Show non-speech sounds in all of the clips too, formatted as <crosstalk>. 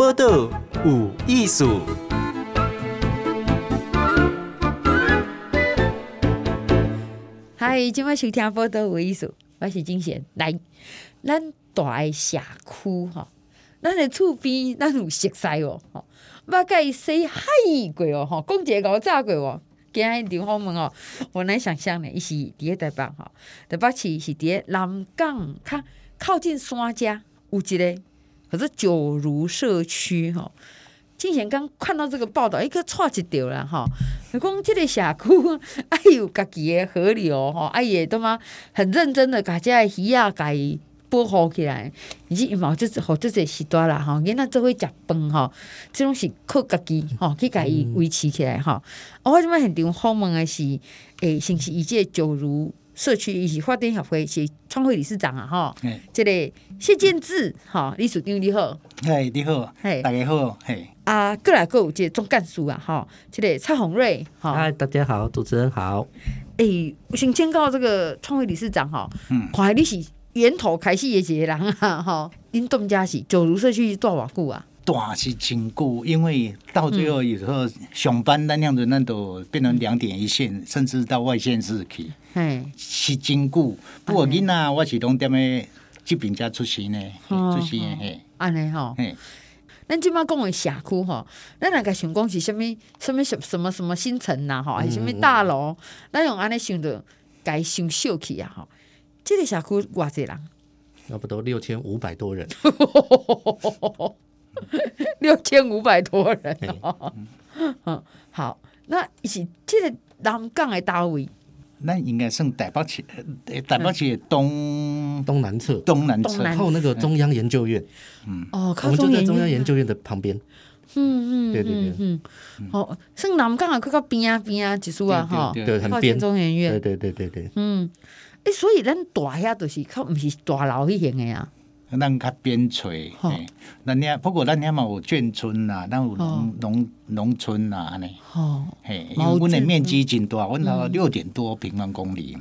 报道有艺术。嗨，今晚收听报道有艺术，我是金贤。来，咱大爱社区哈，咱的厝边咱有熟悉哦，哈，捌甲伊说嗨过哦，哈，讲一个五炸过哦。今日刘浩门哦，我难想象呢，伊是伫个台北哈，台北市是伫个南港，较靠近山家有一个，可是九如社区哈。之前刚看到这个报道，一个错一条了哈。你讲这个社区，<laughs> 哎有家己的河流哈，哎也都嘛很认真的，家这鱼啊，家保护起来。以及羽毛就是好，这些时段啦哈，囡仔做伙食饭哈，这种是靠家己哈去家己维持起来哈。我这边很点好问的是，诶、欸，是是以这九如。社区一起发展协会是创会理事长啊，哈，这个谢建志，哈，理事长你好，嘿，你好，嘿，大家好，嘿，啊，过来过有这个总干事啊，哈，这个蔡宏瑞，哈，嗨，大家好，主持人好，诶、欸，我先请教这个创会理事长哈，嗯，看来你是源头开始的一个人啊，哈，恁东家是九如社区多偌久啊？大是真久，因为到最后有时候上班那样子，那都变成两点一线，嗯、甚至到外县市去，嘿是真久。不过囡仔我是拢踮咧即边家出身的，出身的嘿。安尼吼，嘿咱即摆讲的社区吼，咱若个想讲是啥物？啥物什什么什么新城呐？吼，还是啥物大楼？咱用安尼想着，该想小气啊！吼，这个社区偌济人？差不多六千五百多人。<laughs> <laughs> 六千五百多人哦，<laughs> 嗯，好，那是这个南港的单位，那应该算台北市，台北市东东南侧，东南侧。靠那个中央研究院，嗯，哦，我们就在中央研究院。的旁边，嗯嗯，对对对，嗯，好，算南港啊，靠靠边啊边啊，几处啊，哈，对，很边，中研院，对对对对对，嗯，哎，所以咱大遐都是靠，不是大楼去型的呀。咱较边陲，咱遐不过咱遐嘛有眷村啦，咱有农农农村啦，安尼，嘿，因为阮的面积真大，阮头六点多平方公里，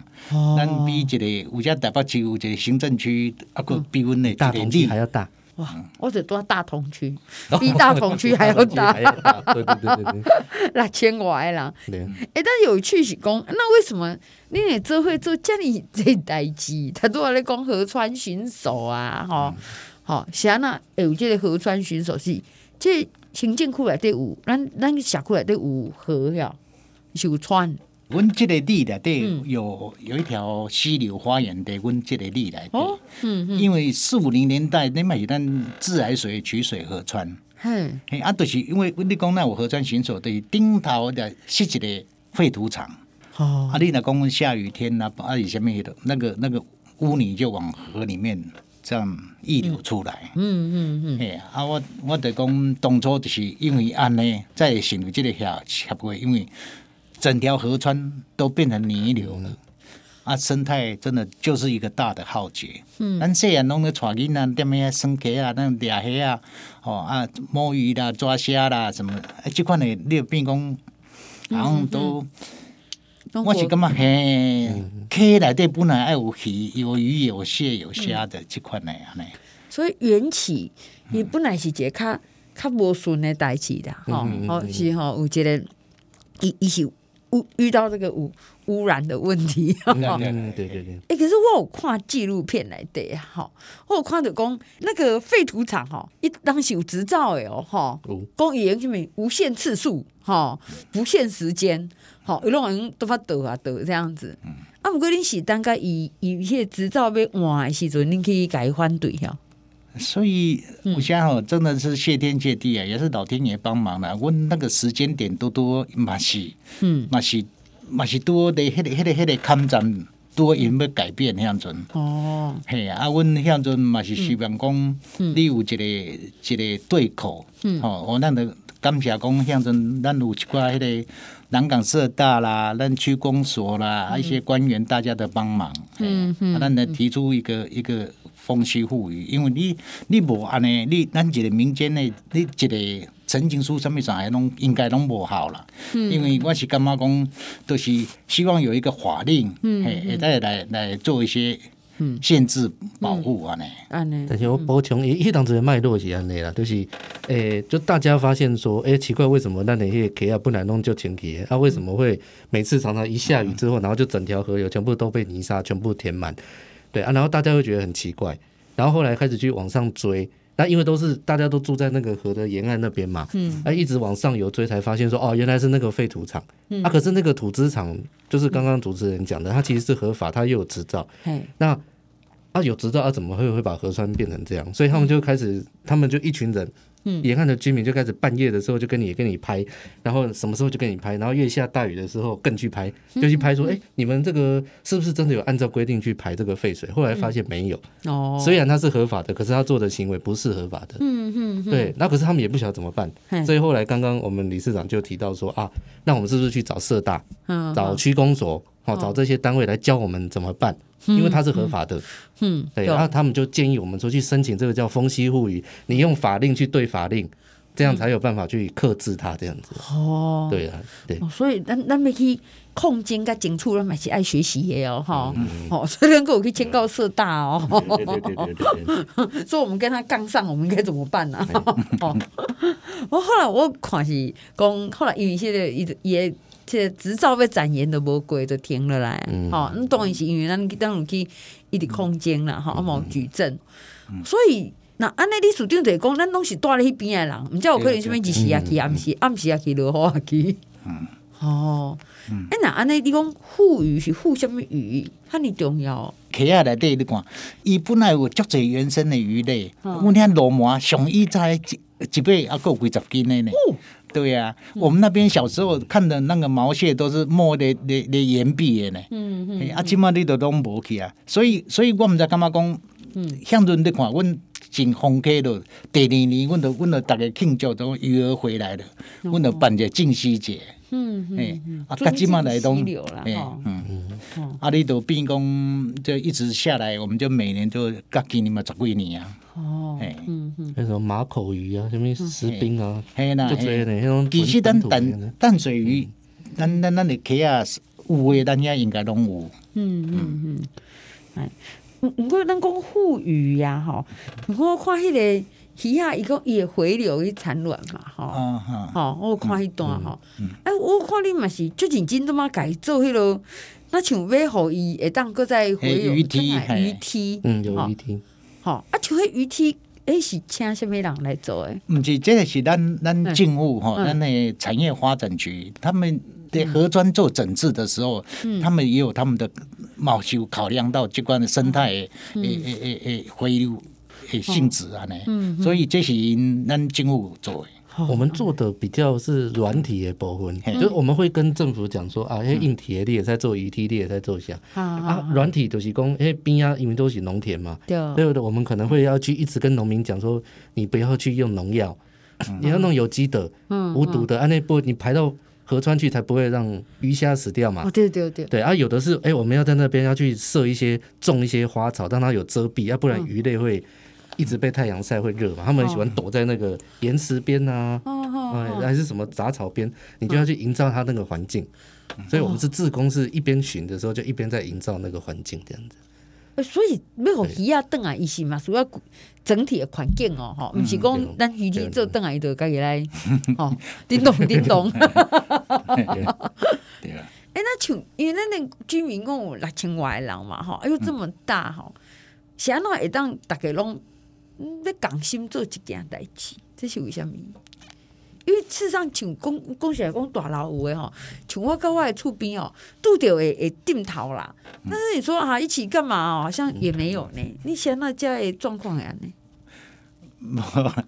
咱比一个有遮台北市有一个行政区，啊，佫比阮的大同区还要大。哇！我只多大同区，<laughs> 比大同区还要大。对对对对对，六 <laughs> 千外啦。哎，但有趣是讲，那为什么你也做会做这里这代志？他都话咧讲河川巡守啊，吼，吼，是安那有这个河川巡守是，这行政区内底有，咱咱社区内底有河呀，是有川。阮即个里内底有有一条溪流花园的，阮即个里内底，因为四五零年代那嘛是咱自来水取水河川，嘿，啊，就是因为你讲那有河川巡守，对顶头的是一个废土场，哦，啊，你若讲下雨天呐，啊，有什么的，那个那个污泥就往河里面这样溢流出来，嗯嗯嗯，嘿，啊，我我得讲当初就是因为安尼在成立这个协协会，因为。整条河川都变成泥流了，啊，生态真的就是一个大的浩劫。嗯，咱细汉拢咧带囡仔踮遐耍溪啊，那掠虾啊，哦啊，摸鱼啦、抓虾啦，什么，啊，这款的你变讲，然后都，我是感觉嘿，溪内底本来爱有鱼、有鱼、有蟹、有虾的这款的安尼。所以缘起，伊本来是一个较较无顺的代志啦，吼，吼是吼有一个，伊伊是。遇遇到这个污污染的问题，嗯 <laughs> 嗯、对对对。哎、欸，可是我有看纪录片来的哈，我有看到讲那个废土厂哈，一当时有执照的哦哈，讲严什么无限次数哈，不限时间，好，有种人都发抖啊抖这样子。啊，不过你是大概以以一些执照要换的时阵，你可以改反对哈。所以，我想哦，真的是谢天谢地啊，也是老天爷帮忙了。问那个时间点多多嘛是，嗯，嘛是嘛是多的，迄个迄个迄个抗战多因要改变向阵。哦，嘿啊，阮向阵嘛是希望讲，你有一个一个对口。嗯，哦，我咱的感谢讲向阵，咱有一寡迄个南港社大啦，咱区公所啦，一些官员大家的帮忙。嗯嗯，啊，咱来提出一个一个。风气赋予，因为你你无安尼，你咱一个民间的，你一个陈情书什么啥的拢应该拢无效啦。嗯、因为我是感觉讲，都是希望有一个法令，嗯，会再来来做一些限制保护安尼。安尼、嗯，但是我补充，伊迄当时的脉络是安尼啦，就是诶，就大家发现说，诶，奇怪，为什么那那些溪啊不然弄就清洁？啊，为什么会每次常常一下雨之后，然后就整条河流全部都被泥沙全部填满？对啊，然后大家会觉得很奇怪，然后后来开始去往上追。那因为都是大家都住在那个河的沿岸那边嘛，嗯，啊，一直往上游追，才发现说，哦，原来是那个废土场，嗯，啊，可是那个土资厂就是刚刚主持人讲的，它其实是合法，它又有执照，嗯，那啊有执照，啊怎么会会把河川变成这样？所以他们就开始，他们就一群人。嗯，沿岸的居民就开始半夜的时候就跟你跟你拍，然后什么时候就跟你拍，然后越下大雨的时候更去拍，就去拍说，哎、你们这个是不是真的有按照规定去排这个废水？后来发现没有。哦、嗯，虽然他是合法的，可是他做的行为不是合法的。嗯嗯，对，那可是他们也不晓得怎么办，所以后来刚刚我们理事长就提到说啊，那我们是不是去找社大，找区公所，好找这些单位来教我们怎么办？因为它是合法的，嗯，对，然后他们就建议我们说去申请这个叫风息护语，你用法令去对法令，这样才有办法去克制它这样子。哦，对啊，对，所以咱咱们去控金跟警处，咱们是爱学习的哦，哈，哦，所以能够去签告社大哦，对对对对对，所以我们跟他杠上，我们应该怎么办呢？哦，我后来我看是讲，后来因为现在一直也。这执照被展延都无过，就停了来。好、嗯，那当然是因为咱当然去一直空间啦，哈、嗯，冇举证。嗯、所以那安尼，你署长就讲，咱拢是住咧迄边的人，唔知有可能什物日时也去，暗时暗时也去，落雨也去。嗯，哦，哎，那安尼你讲护鱼是护什么雨？哈尼重要。溪啊内底你看，伊本来有足侪原生的鱼类，阮遐罗摩上一在一一尾啊，够几十斤的呢。哦对呀、啊，嗯、我们那边小时候看的那个毛蟹都是摸的的的岩壁的呢。嗯嗯。啊，今嘛你都拢无去啊，所以所以我们在干嘛讲？嗯，向阵你看，阮进丰溪了，第二年，阮都阮都逐个庆祝都鱼儿回来了，阮都办一个净溪节。嗯嗯。啊，甲今嘛来拢。嗯嗯。啊，你都变讲就一直下来，我们就每年就甲今年嘛十几年啊。哦，嗯嗯，那种马口鱼啊，什么石滨啊，就这些那种。其实咱淡淡水鱼，咱咱咱的溪啊，有诶，咱遐应该拢有。嗯嗯嗯，哎，不过咱讲护鱼呀，哈，我看迄个鱼啊，伊个也回流去产卵嘛，哈，哈，我看迄段哈，哎，我看你嘛是最近真他妈改做迄个，那像尾后伊会当搁再回流鱼梯，鱼梯，嗯，有鱼梯。哦，啊，就迄鱼梯，诶，是请什么人来做诶？毋是，这个是咱咱政府吼，咱的产业发展局，他们在河川做整治的时候，他们也有他们的冒修考量到这关的生态诶诶诶诶回流诶性质啊呢，所以这是咱政府做诶。我们做的比较是软体的部分，就是我们会跟政府讲说啊，硬体的你也在做鱼体，你也在做下啊，软体就是讲，哎边啊，因为都是农田嘛，对。不对？我们可能会要去一直跟农民讲说，你不要去用农药，你要弄有机的、无毒的，啊那不你排到河川去才不会让鱼虾死掉嘛。对对对，对啊，有的是哎，我们要在那边要去设一些种一些花草，让它有遮蔽，要不然鱼类会。一直被太阳晒会热嘛？他们很喜欢躲在那个岩石边啊，哎，还是什么杂草边，你就要去营造它那个环境。所以，我们是自工，是一边巡的时候，就一边在营造那个环境这样子。所以，没有鱼啊，凳啊，一些嘛，主要整体的环境哦，吼，不是讲咱鱼体做凳啊，伊就家己来，哦，叮咚叮咚。<laughs> 对啊。哎，那像因为那那居民共有六千外人嘛，哈，哎呦这么大哈，想那会当大家拢。要共心做一件代志，这是为虾物？因为事实上，像讲讲起来讲大老有诶吼，像我跟我的厝边哦，拄着会会点头啦。但是你说啊，一起干嘛哦？好像也没有呢。你现在家的状况怎样呢？<laughs>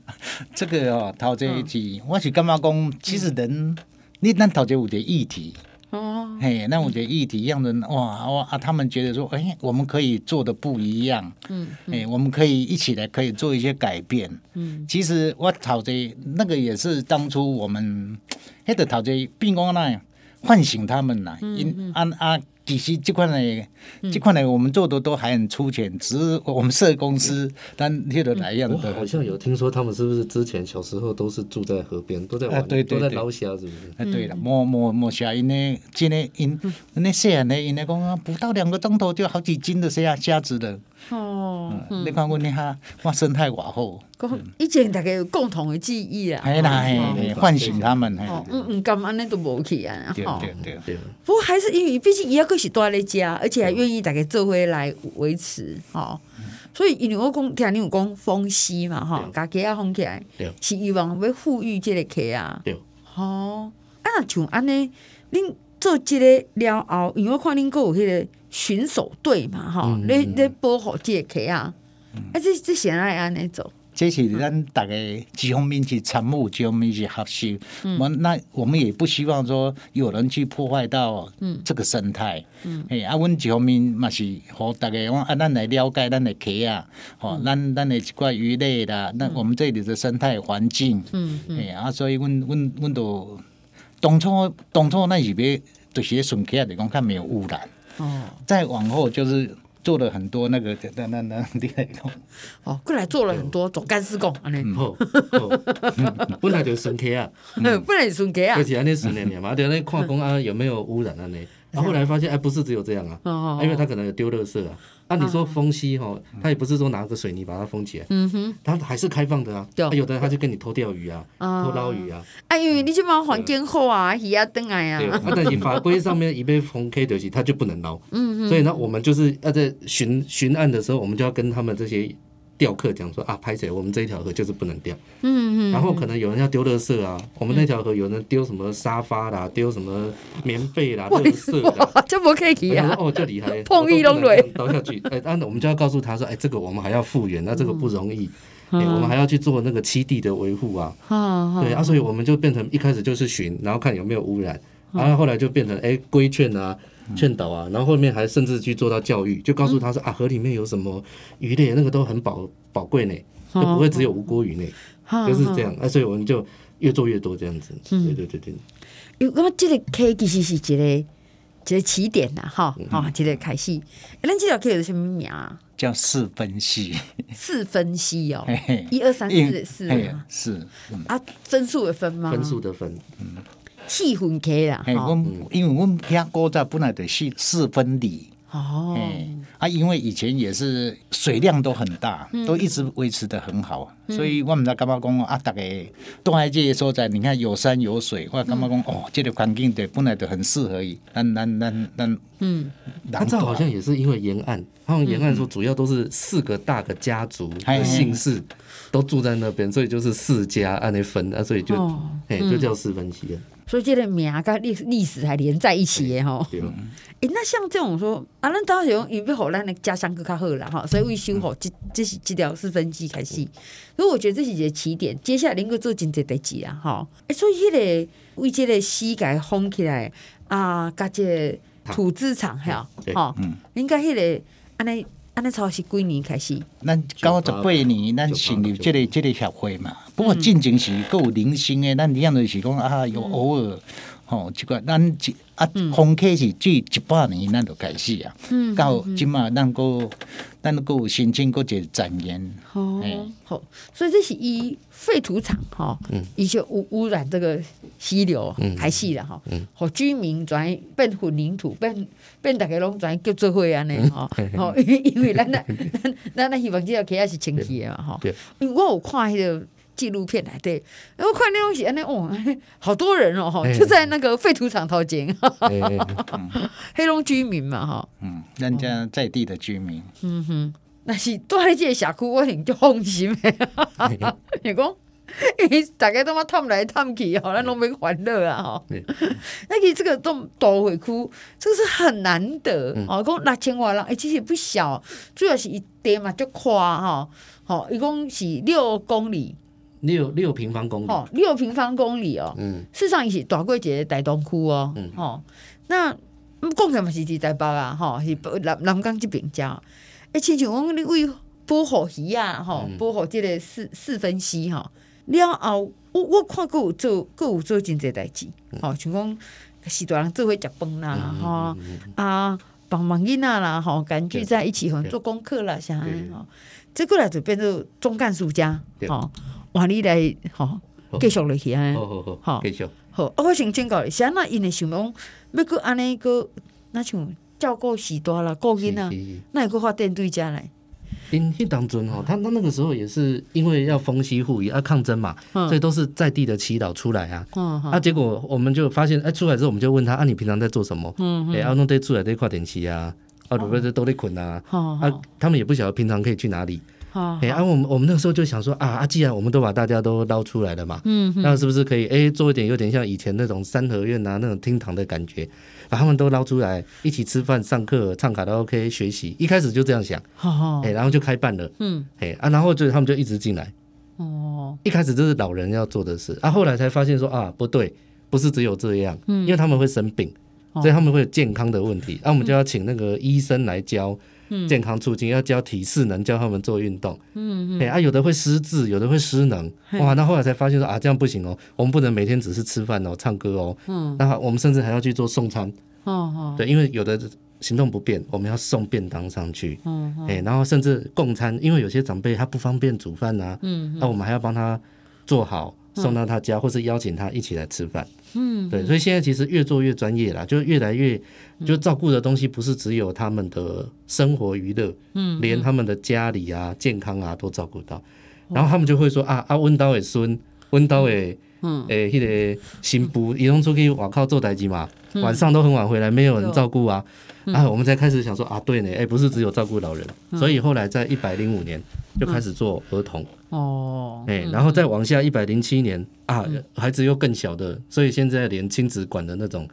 这个哦，头这一集，我是感觉讲，其实人，你咱头前有个议题。哦，嘿，那我觉得议题一样的哇哇啊，他们觉得说，哎、欸，我们可以做的不一样，嗯，哎、嗯。欸，我们可以一起来，可以做一些改变，嗯，其实我讨这那个也是当初我们那个讨这并光那唤醒他们呐，因啊啊。其实这块呢，这块呢，我们做的都还很粗浅，只是我们设公司，但贴的哪样的？我好像有听说他们是不是之前小时候都是住在河边，都在玩，对对对，都在捞虾，是不是？哎，对了，摸摸摸虾，因为今天因那些人呢，因为讲不到两个钟头就好几斤的虾虾子了。哦，你看阮遐，我生态偌好。以前大家有共同的记忆啊，系啦，系唤醒他们。嗯嗯，咁安尼都无去啊。对对对对。不过还是因为，毕竟伊还阁是住咧家，而且还愿意大家做伙来维持，吼。所以因为我讲，听你有讲风湿嘛，吼，家己啊封起来，是希望要富裕这个客啊。对。哦，啊，像安尼，恁做这个了后，因为我看恁阁有迄个巡守队嘛，吼，咧咧保护这个溪啊。啊，这这现在安尼做。这是咱大家几方面去参悟，几方面去学习。嗯，那我们也不希望说有人去破坏到这个生态。嗯，哎，啊，阮几方面嘛是和大家讲啊，咱来了解咱的溪啊，吼，咱咱的一块鱼类啦，那我们这里的生态环境。嗯嗯，哎啊，所以阮阮阮都当初当初那是要就是顺溪来讲，较没有污染。哦，再往后就是。做了很多那个那那那那哦，过来做了很多总干事工，安尼，本来就是顺客啊，本来是顺客啊，就是安尼顺连嘛，对，那看工啊有没有污染安尼，然后来发现哎，不是只有这样啊，因为他可能丢垃圾啊。那你说封溪哈，他也不是说拿个水泥把它封起来，嗯哼，他还是开放的啊，有的他就跟你偷钓鱼啊，偷捞鱼啊，哎，因为你这帮环境好啊，鱼啊等来啊，对，啊，但是法规上面一被封 K 的起，他就不能捞，嗯哼，所以呢，我们就是要在巡巡案的时候，我们就要跟他们这些。钓客讲说啊，拍谁？我们这一条河就是不能钓。嗯嗯。然后可能有人要丢垃圾啊，我们那条河有人丢什么沙发啦，丢什么棉被啦，垃圾的，这不可以啊。哦，这厉害。<laughs> 碰一龙雷倒下去，哎，那我们就要告诉他说，哎，这个我们还要复原，那这个不容易，我们还要去做那个基地的维护啊。对啊，所以我们就变成一开始就是巡，然后看有没有污染，然后后来就变成哎规劝啊。劝导啊，然后后面还甚至去做到教育，就告诉他说啊，河里面有什么鱼类，那个都很宝宝贵呢，就不会只有吴郭鱼呢，就是这样。啊，所以我们就越做越多这样子。对对对对。因为这个 K 其实是一个一个起点呐，哈，哈，一个开始。那这条 K 有什么名啊？叫四分析。四分析哦，一二三四的四啊，是啊，分数的分吗？分数的分，嗯。四分溪啦，我因为我们遐古早本来得四四分里。哦，啊，因为以前也是水量都很大，都一直维持的很好，所以我们在干嘛讲啊？大概东海这些所在，你看有山有水，我干嘛讲哦？这个环境对本来就很适合于咱咱咱咱嗯，他这好像也是因为沿岸，他们沿岸说主要都是四个大的家族的姓氏都住在那边，所以就是四家按那分啊，所以就哎就叫四分溪。所以这个名跟历历史还连在一起的吼。哎、欸，那像这种说啊，咱当时用因为好咱的家乡更较好啦吼，所以为修好这这是这条四分溪开始。所以我觉得这是一个起点，接下来能够做真济代志啊吼。哎，所以这个为这个溪改封起来啊，加这个土资场哈，哈，应该迄个安尼。安尼超是几年开始？咱九十八年，咱成立即个即个协会嘛。不过进前是够有零星的，咱一样就是讲啊，有偶尔吼，即个咱一啊，风客是最一百年，咱就开始啊。到即嘛，咱个咱个有申请个一个展言。哦，好，所以这是以废土场哈，一些污污染这个溪流排泄了哈。和居民转变混凝土变。变大家拢转叫做伙安尼吼，吼，因为咱咱咱咱希望这条溪是清气的嘛吼。因为我有看迄个纪录片来对，然后看那东西安尼哦，<laughs> 好多人哦吼，就在那个废土场头前，<laughs> 黑龙居民嘛吼，嗯，人家在地的居民，嗯哼，那是住喺这个社区，我挺就放心的，<laughs> 你讲。大家都嘛探来探去吼，咱拢免欢乐啊吼。那个这个都都会哭，这个是很难得哦。讲六千万人，哎，其实不小，主要是一地嘛就宽哈。吼，一共是六公里，六六平方公里，吼，六平方公里哦。嗯。事实上，伊是大过一个大东区哦。嗯。吼，那讲起来嘛是伫台北啊，吼，是南南港即边家。哎，亲像讲你为保护鱼啊，吼，保护即个四四分溪哈。了后，我我看阁有做，阁有做真济代志，吼，像讲是大人做伙食饭啦，吼啊，帮忙囡仔啦，吼，赶聚在一起，吼，做功课啦，啥的吼，这过来就变做总干事家，吼，换你来，吼，继续落去啊，好好好，继续，好，啊，我想请教，啥那因为想讲，要阁安尼阁，那像照顾时大啦，顾囡仔，那会阁发电对家来。因迄当中吼，他他那个时候也是因为要封西护理啊抗争嘛，所以都是在地的祈祷出来啊。啊，结果我们就发现，哎，出来之后我们就问他，啊，你平常在做什么？嗯，哎，阿弄得出来在跨点期啊，啊，不是都在捆啊。啊，他们也不晓得平常可以去哪里。哎，啊，我们我们那个时候就想说啊，啊，既然我们都把大家都捞出来了嘛，嗯，那是不是可以哎做一点有点像以前那种三合院啊那种厅堂的感觉？把他们都捞出来，一起吃饭、上课、唱卡拉 OK、学习。一开始就这样想，哎，然后就开办了，嗯，哎啊，然后就他们就一直进来。哦，一开始这是老人要做的事，啊，后来才发现说啊，不对，不是只有这样，嗯，因为他们会生病，所以他们会有健康的问题，那我们就要请那个医生来教健康促进，要教体适能，教他们做运动，嗯嗯，哎啊，有的会失智，有的会失能，哇，那后来才发现说啊，这样不行哦，我们不能每天只是吃饭哦、唱歌哦，嗯，那我们甚至还要去做送餐。哦哦，对，因为有的行动不便，我们要送便当上去。嗯嗯，哎，然后甚至共餐，因为有些长辈他不方便煮饭呐。嗯，那我们还要帮他做好，送到他家，或是邀请他一起来吃饭。嗯，对，所以现在其实越做越专业啦，就越来越就照顾的东西不是只有他们的生活娱乐，嗯，连他们的家里啊、健康啊都照顾到。然后他们就会说啊啊，温刀的孙，温刀的。嗯，诶、欸，迄、那个新妇移动出去外口做代志嘛，嗯、晚上都很晚回来，没有人照顾啊，嗯、啊，我们才开始想说啊，对呢，哎、欸，不是只有照顾老人，嗯、所以后来在一百零五年就开始做儿童，哦、嗯，诶、欸，然后再往下一百零七年啊，孩子又更小的，所以现在连亲子馆的那种。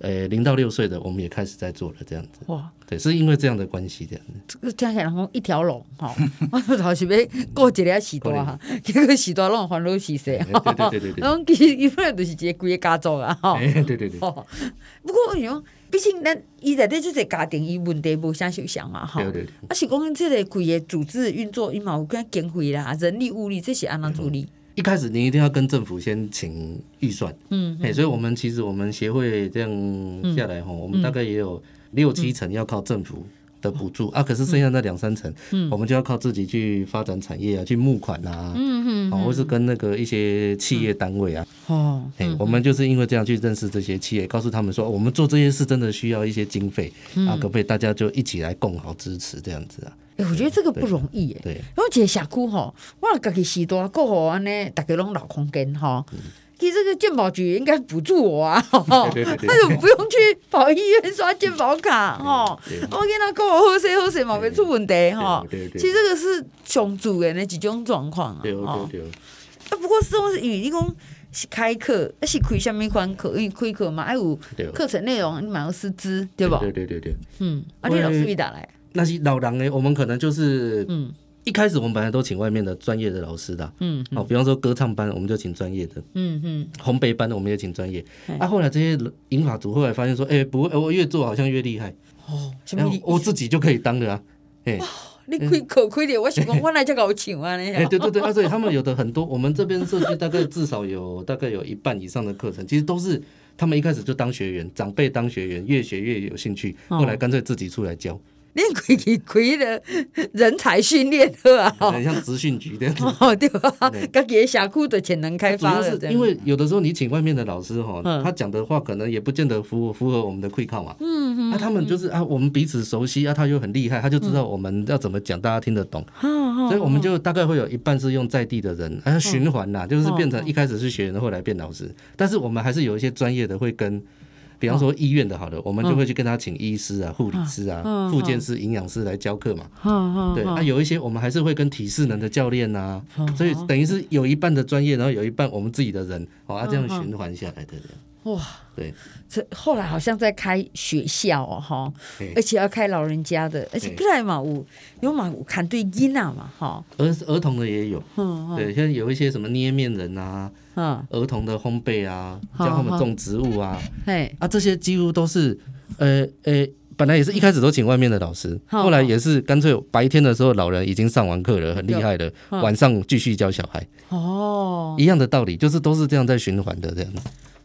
诶，零到六岁的我们也开始在做了，这样子。哇，对，是因为这样的关系，这样子。这个听起来好像一条龙，哈，<laughs> 我头是要过一个时段哈，<laughs> 结果时段拢烦恼死死，哈，对对对对。然后 <laughs> 其实伊本来就是一个规个家族啊，哈。对对对。不过你讲，毕竟咱伊在这这个家庭，伊问题无啥受伤嘛，哈。对对对。啊，是讲这个规个组织运作，伊嘛有跟经费啦，人力物力这些安怎处理？一开始你一定要跟政府先请预算，嗯，哎，所以我们其实我们协会这样下来哈，我们大概也有六七成要靠政府的补助啊，可是剩下那两三成，我们就要靠自己去发展产业啊，去募款啊，嗯嗯，或是跟那个一些企业单位啊，哦，哎，我们就是因为这样去认识这些企业，告诉他们说，我们做这些事真的需要一些经费啊，可不可以大家就一起来共好支持这样子啊？哎，我觉得这个不容易哎。对，因为这个社区哈，我家己时代过好安尼，大家拢老空间哈。其实这个健保局应该补助我啊，那就不用去跑医院刷健保卡哈。我跟他过好些好些嘛，没出问题哈。其实这个是上主的那几种状况啊。对对对啊，不过是讲是因为你讲是开课，那是开什么款课？因为开课嘛，还有课程内容，你蛮有师资，对吧？对对对对。嗯，啊，你老师会打来。那些老狼呢？我们可能就是，嗯，一开始我们本来都请外面的专业的老师的，嗯，好，比方说歌唱班，我们就请专业的，嗯嗯，烘焙班的我们也请专业。啊，后来这些银发族后来发现说，哎，不会，我越做好像越厉害，哦，然后我自己就可以当的啊，哎，你开可开点，我想讲我来就搞请啊，哎，对对对，啊，所以他们有的很多，我们这边社区大概至少有大概有一半以上的课程，其实都是他们一开始就当学员，长辈当学员，越学越有兴趣，后来干脆自己出来教。你开去开的人才训练课啊，很像职训局这样子，对吧？自己的社区的潜能开发了，因为有的时候你请外面的老师哈，他讲的话可能也不见得符符合我们的会考嘛。嗯嗯。那他们就是啊，我们彼此熟悉啊，他又很厉害，他就知道我们要怎么讲，大家听得懂。所以我们就大概会有一半是用在地的人，啊，循环呐，就是变成一开始是学员，后来变老师。但是我们还是有一些专业的会跟。比方说医院的好的，我们就会去跟他请医师啊、护理师啊、复健师、营养师来教课嘛。对啊，有一些我们还是会跟体适能的教练呐，所以等于是有一半的专业，然后有一半我们自己的人，哦，这样循环下来的。哇，对，这后来好像在开学校哦，哈，而且要开老人家的，而且不然嘛，有有嘛有看对囡仔嘛，哈，儿儿童的也有，对，现在有一些什么捏面人啊。嗯，儿童的烘焙啊，教他们种植物啊，哎，啊，这些几乎都是，呃呃，本来也是一开始都请外面的老师，后来也是干脆白天的时候老人已经上完课了，很厉害的，晚上继续教小孩。哦，一样的道理，就是都是这样在循环的这样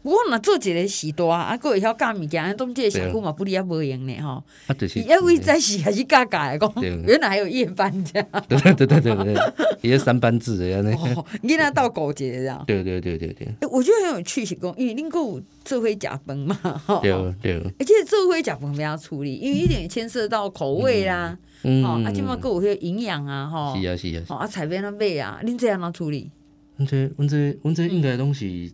子。我若做一个时大，啊，佫会晓教物件，当即个社区嘛不离啊无用呢吼。啊，就是。因为早时还是教教的讲，原来还有夜班这样。对对对对对，也是三班制的样子。囡仔到高阶这样。对对对对对。我觉得很有趣，是讲因为恁佫有做伙食饭嘛，吼。对对。而且做伙食饭不要处理，因为一点牵涉到口味啦，哦，啊，即码佫有些营养啊，吼。是啊是啊。哦，啊，菜边那买啊，恁这安怎处理？阮这阮这阮这应该拢是，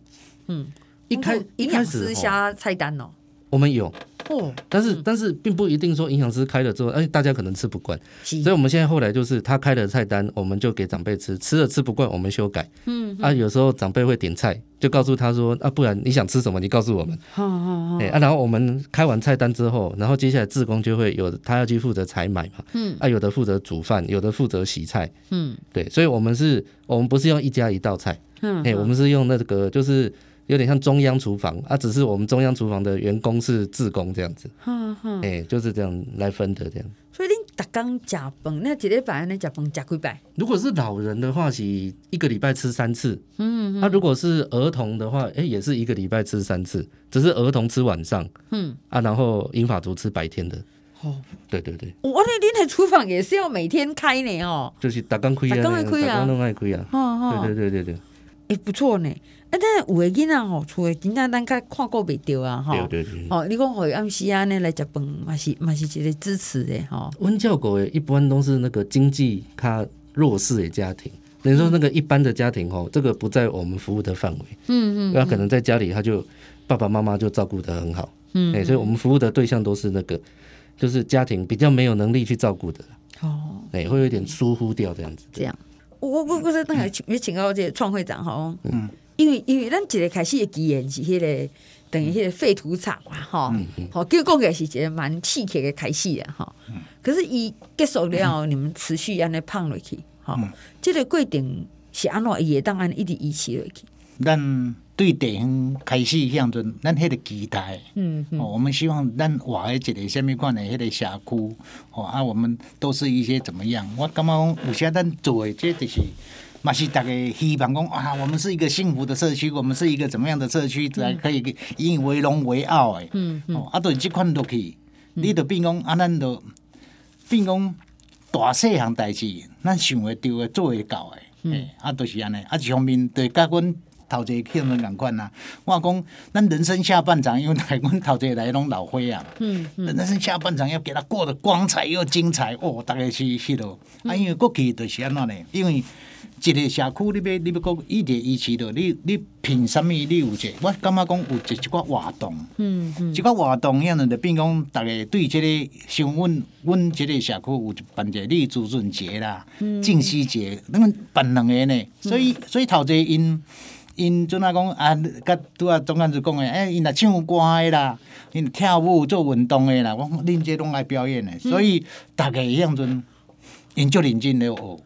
嗯。一开一开始下菜单哦，我们有。哦，但是但是并不一定说营养师开了之后，哎，大家可能吃不惯，所以我们现在后来就是他开了菜单，我们就给长辈吃，吃了吃不惯，我们修改。嗯啊，有时候长辈会点菜，就告诉他说啊，不然你想吃什么，你告诉我们。好好好。哎啊，然后我们开完菜单之后，然后接下来志工就会有他要去负责采买嘛，嗯。啊，有的负责煮饭，有的负责洗菜，嗯，对，所以我们是我们不是用一家一道菜，嗯，哎，我们是用那个就是。有点像中央厨房啊，只是我们中央厨房的员工是自工这样子，哎、嗯欸，就是这样来分的这样。所以你打工食饭，那几礼拜你食饭食几摆？如果是老人的话，是一个礼拜吃三次。嗯，那、嗯啊、如果是儿童的话，哎、欸，也是一个礼拜吃三次，只是儿童吃晚上。嗯，啊，然后英法族吃白天的。哦，对对对。我那恁的厨房也是要每天开呢哦。就是打工开啊，打工开啊，逐工爱开啊。哦哦，对对对对对。哎、欸，不错呢。啊，但是有诶囡仔吼，厝诶囡仔咱较看顾袂着啊，吼。对对对。哦，你讲互伊暗时安尼来食饭，嘛是嘛是一个支持诶，吼。阮照顾诶一般都是那个经济较弱势诶家庭，等于说那个一般的家庭吼，这个不在我们服务的范围。嗯嗯。那可能在家里，他就爸爸妈妈就照顾得很好。嗯。哎，所以我们服务的对象都是那个，就是家庭比较没有能力去照顾的。哦。哎，会有点疏忽掉这样子。这样。我我我是等下请请到这个创会长吼。嗯。因为因为咱一个开始的基因是迄个等于迄个废土场嘛，吼、嗯，好、嗯，叫讲起来是一个蛮刺激的开始啊，哈、嗯。可是伊结束了，你们持续安尼胖落去，吼、嗯，这个过程是安怎伊会当安一直维持落去？咱对地方开始向阵，咱迄个期待，嗯，嗯，我们希望咱活喺一个什么款的迄个社区，哦，啊，我们都是一些怎么样？我感觉讲有些咱做的，这就是。嘛是大家希望讲啊，我们是一个幸福的社区，我们是一个怎么样的社区才可以引以为荣为傲诶。嗯嗯。啊，对，即款落去，你就变讲啊，咱就变讲大细项代志，咱想会到诶，做会到诶。嗯。啊，就是安尼，啊，一方面对甲阮头一个劝人共款呐。我讲，咱人生下半场，因为来阮头一个来拢老岁啊。嗯嗯。人生下半场要给他过得光彩又精彩哦，大概是迄落。啊，因为过去就是安怎呢？因为一个社区，你要你要讲一点一起的，你你凭什么？你有这？我感觉讲有一一寡活动，嗯嗯，一寡活动，遐呢就变讲，逐个对这个像阮阮这个社区有办一个立足春节啦、净溪节，那么办两个呢。所以所以头一因因阵啊讲啊，甲拄啊总干事讲诶，哎，因若唱歌诶啦，因跳舞做运动诶啦，我恁这拢来表演诶，所以大家样阵因足认真咧学。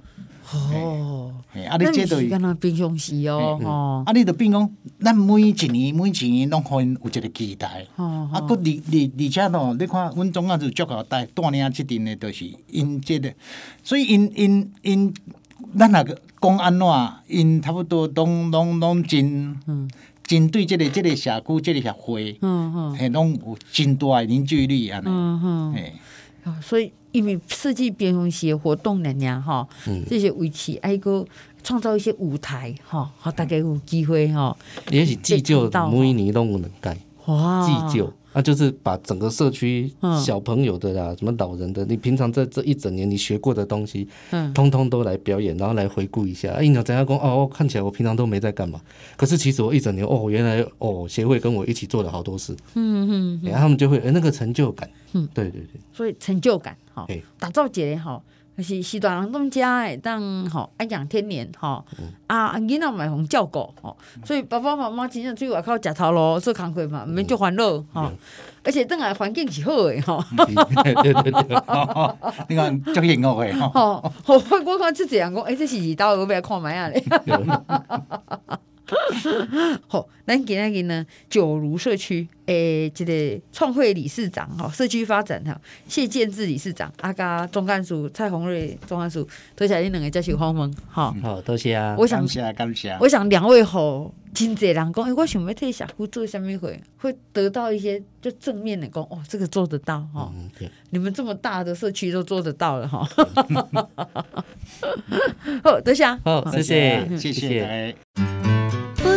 哦，啊，你这都跟他平常时哦，哦，啊，你都变讲，咱每一年每一年拢可能有一个期待，啊，搁而而而且喏，你看，阮总啊就足够带带领即阵的，都是因这个，所以因因因，咱那个讲安怎，因差不多拢拢拢真，嗯，针对即个即个社区即个协会，嗯嗯，嘿，拢有真大的凝聚力安尼，嗯嗯，嘿，所以。因为设计边用些活动的呀，哈，这些围棋爱个创造一些舞台，哈，好大家有机会哈。也是祭旧每年都能改，哇，祭旧。那、啊、就是把整个社区小朋友的啦，什么老人的，你平常在这一整年你学过的东西，嗯，通通都来表演，然后来回顾一下。哎，你怎样讲？哦，看起来我平常都没在干嘛，可是其实我一整年，哦，原来哦，协会跟我一起做了好多事。嗯嗯，然后他们就会哎，那个成就感。嗯，对对对。所以成就感，好，打造起来好。是是大人当家诶，当吼安养天年吼，啊囡仔买红照顾吼，所以爸爸妈妈真正出去外口食头路做工课嘛，毋免足烦恼吼，而且等下环境是好诶吼。对对对，你看足幸福诶吼。吼，我看这样讲，诶，这是二刀，我要看觅啊咧。<laughs> 好，咱今仔日呢，九如社区诶，这个创会理事长哈，社区发展哈，谢建志理事长，阿加总干事蔡宏瑞总干事，多谢你两个接受访问，哈，好，多谢啊，我想感谢感谢，我想两位吼，真济人讲，诶，我想要替社区做什么会，会得到一些就正面的讲，哦，这个做得到哈，你们这么大的社区都做得到了哈，<laughs> 好，多谢，好，谢谢，谢谢。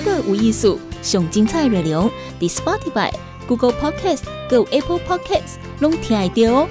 个无艺术，上精彩内容，伫 Spotify、Google Podcast、Go Apple Podcasts，拢听得到哦。